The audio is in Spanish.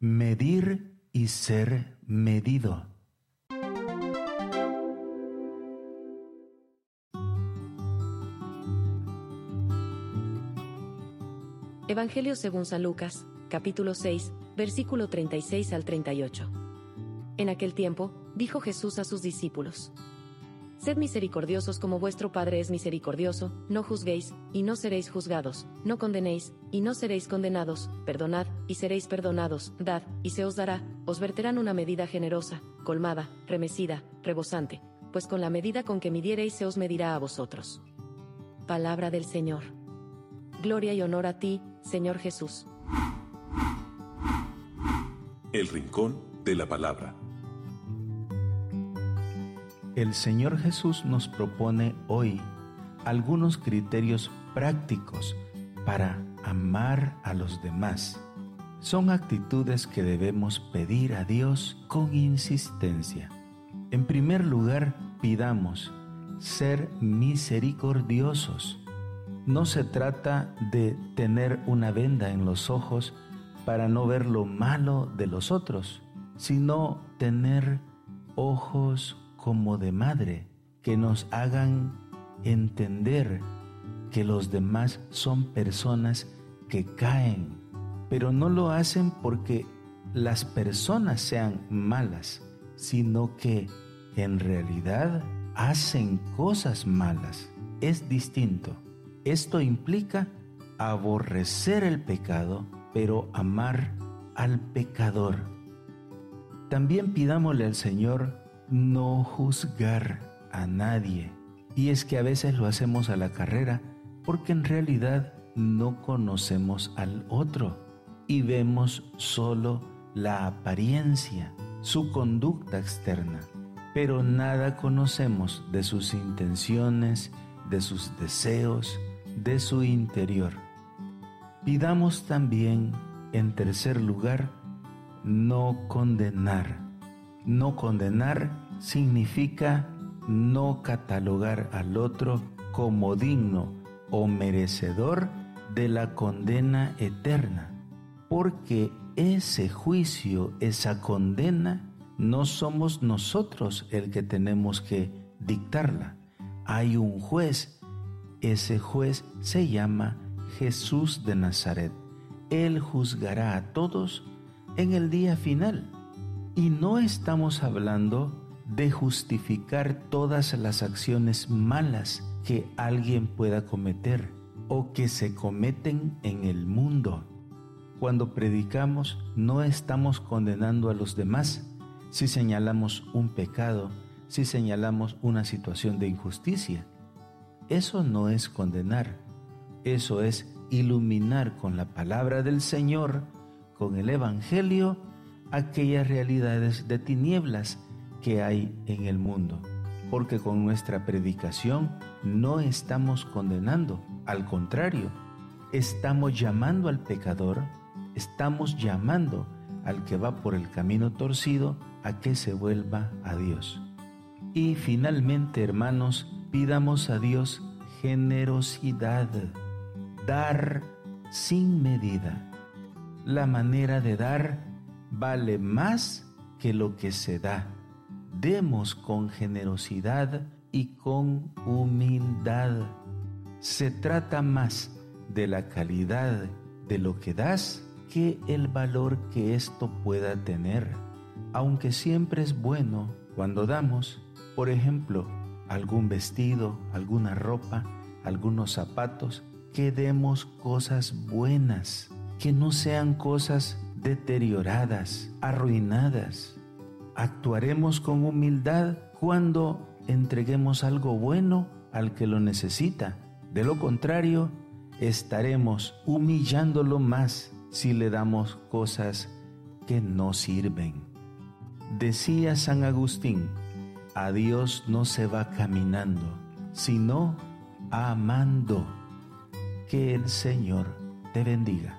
medir y ser medido. Evangelio según San Lucas, capítulo 6, versículo 36 al 38. En aquel tiempo, dijo Jesús a sus discípulos, Sed misericordiosos como vuestro Padre es misericordioso, no juzguéis, y no seréis juzgados, no condenéis, y no seréis condenados, perdonad, y seréis perdonados, dad, y se os dará, os verterán una medida generosa, colmada, remecida, rebosante, pues con la medida con que midiereis se os medirá a vosotros. Palabra del Señor. Gloria y honor a ti, Señor Jesús. El Rincón de la Palabra. El Señor Jesús nos propone hoy algunos criterios prácticos para amar a los demás. Son actitudes que debemos pedir a Dios con insistencia. En primer lugar, pidamos ser misericordiosos no se trata de tener una venda en los ojos para no ver lo malo de los otros, sino tener ojos como de madre que nos hagan entender que los demás son personas que caen, pero no lo hacen porque las personas sean malas, sino que en realidad hacen cosas malas. Es distinto. Esto implica aborrecer el pecado, pero amar al pecador. También pidámosle al Señor no juzgar a nadie. Y es que a veces lo hacemos a la carrera porque en realidad no conocemos al otro y vemos solo la apariencia, su conducta externa, pero nada conocemos de sus intenciones, de sus deseos, de su interior. Pidamos también, en tercer lugar, no condenar. No condenar significa no catalogar al otro como digno o merecedor de la condena eterna, porque ese juicio, esa condena, no somos nosotros el que tenemos que dictarla. Hay un juez ese juez se llama Jesús de Nazaret. Él juzgará a todos en el día final. Y no estamos hablando de justificar todas las acciones malas que alguien pueda cometer o que se cometen en el mundo. Cuando predicamos no estamos condenando a los demás si señalamos un pecado, si señalamos una situación de injusticia. Eso no es condenar, eso es iluminar con la palabra del Señor, con el Evangelio, aquellas realidades de tinieblas que hay en el mundo. Porque con nuestra predicación no estamos condenando, al contrario, estamos llamando al pecador, estamos llamando al que va por el camino torcido a que se vuelva a Dios. Y finalmente, hermanos, pidamos a Dios generosidad, dar sin medida. La manera de dar vale más que lo que se da. Demos con generosidad y con humildad. Se trata más de la calidad de lo que das que el valor que esto pueda tener. Aunque siempre es bueno cuando damos, por ejemplo, algún vestido, alguna ropa, algunos zapatos, que demos cosas buenas, que no sean cosas deterioradas, arruinadas. Actuaremos con humildad cuando entreguemos algo bueno al que lo necesita. De lo contrario, estaremos humillándolo más si le damos cosas que no sirven. Decía San Agustín, a Dios no se va caminando, sino amando. Que el Señor te bendiga.